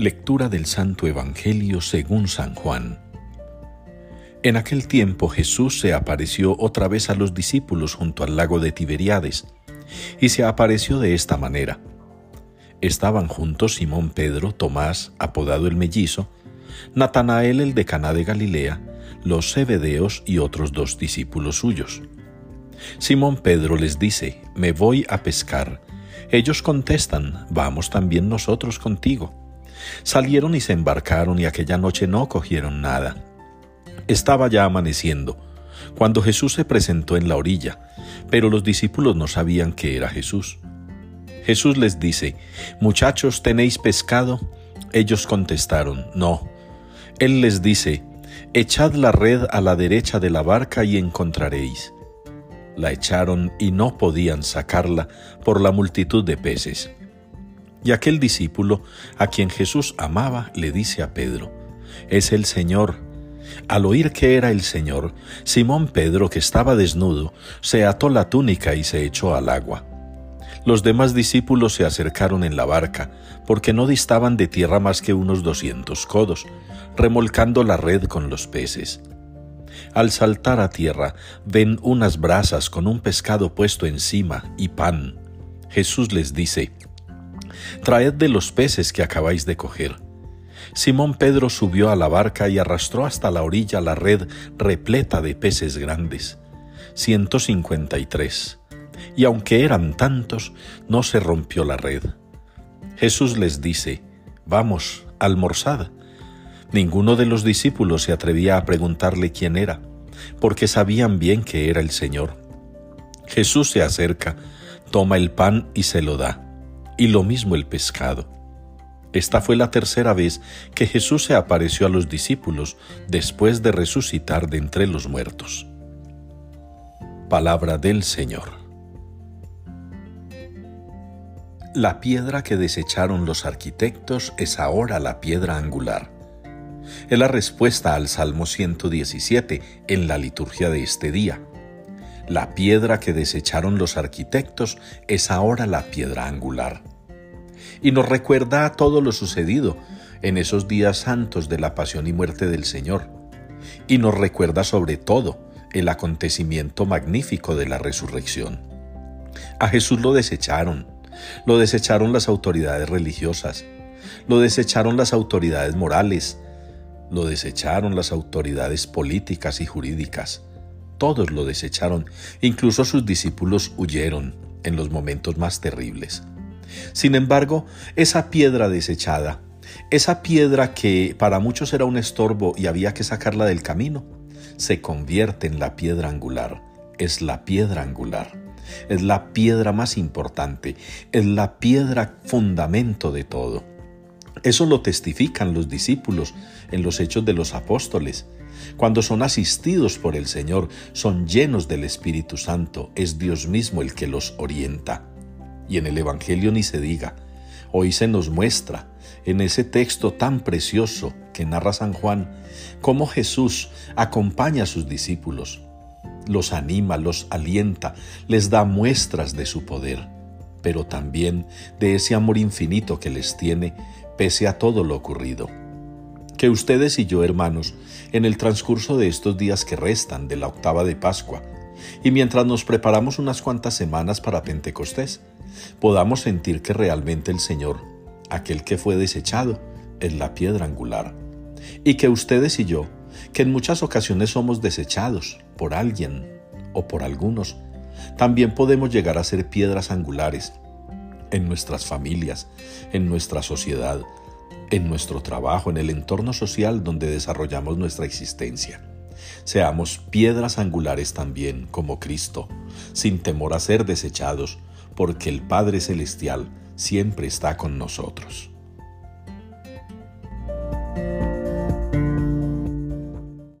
Lectura del Santo Evangelio según San Juan. En aquel tiempo Jesús se apareció otra vez a los discípulos junto al lago de Tiberiades, y se apareció de esta manera. Estaban juntos Simón Pedro, Tomás, apodado el mellizo, Natanael el de Caná de Galilea, los Zebedeos y otros dos discípulos suyos. Simón Pedro les dice, Me voy a pescar. Ellos contestan, Vamos también nosotros contigo. Salieron y se embarcaron y aquella noche no cogieron nada. Estaba ya amaneciendo, cuando Jesús se presentó en la orilla, pero los discípulos no sabían que era Jesús. Jesús les dice, Muchachos, ¿tenéis pescado? Ellos contestaron, No. Él les dice, Echad la red a la derecha de la barca y encontraréis. La echaron y no podían sacarla por la multitud de peces. Y aquel discípulo, a quien Jesús amaba, le dice a Pedro, Es el Señor. Al oír que era el Señor, Simón Pedro, que estaba desnudo, se ató la túnica y se echó al agua. Los demás discípulos se acercaron en la barca, porque no distaban de tierra más que unos doscientos codos, remolcando la red con los peces. Al saltar a tierra, ven unas brasas con un pescado puesto encima y pan. Jesús les dice, Traed de los peces que acabáis de coger. Simón Pedro subió a la barca y arrastró hasta la orilla la red repleta de peces grandes, 153. Y aunque eran tantos, no se rompió la red. Jesús les dice, Vamos, almorzad. Ninguno de los discípulos se atrevía a preguntarle quién era, porque sabían bien que era el Señor. Jesús se acerca, toma el pan y se lo da y lo mismo el pescado. Esta fue la tercera vez que Jesús se apareció a los discípulos después de resucitar de entre los muertos. Palabra del Señor. La piedra que desecharon los arquitectos es ahora la piedra angular. Es la respuesta al Salmo 117 en la liturgia de este día. La piedra que desecharon los arquitectos es ahora la piedra angular y nos recuerda todo lo sucedido en esos días santos de la pasión y muerte del Señor, y nos recuerda sobre todo el acontecimiento magnífico de la resurrección. A Jesús lo desecharon, lo desecharon las autoridades religiosas, lo desecharon las autoridades morales, lo desecharon las autoridades políticas y jurídicas. Todos lo desecharon, incluso sus discípulos huyeron en los momentos más terribles. Sin embargo, esa piedra desechada, esa piedra que para muchos era un estorbo y había que sacarla del camino, se convierte en la piedra angular. Es la piedra angular. Es la piedra más importante. Es la piedra fundamento de todo. Eso lo testifican los discípulos en los hechos de los apóstoles. Cuando son asistidos por el Señor, son llenos del Espíritu Santo. Es Dios mismo el que los orienta y en el Evangelio ni se diga. Hoy se nos muestra en ese texto tan precioso que narra San Juan cómo Jesús acompaña a sus discípulos, los anima, los alienta, les da muestras de su poder, pero también de ese amor infinito que les tiene pese a todo lo ocurrido. Que ustedes y yo, hermanos, en el transcurso de estos días que restan de la octava de Pascua, y mientras nos preparamos unas cuantas semanas para Pentecostés, podamos sentir que realmente el Señor, aquel que fue desechado, es la piedra angular. Y que ustedes y yo, que en muchas ocasiones somos desechados por alguien o por algunos, también podemos llegar a ser piedras angulares en nuestras familias, en nuestra sociedad, en nuestro trabajo, en el entorno social donde desarrollamos nuestra existencia. Seamos piedras angulares también como Cristo, sin temor a ser desechados, porque el Padre Celestial siempre está con nosotros.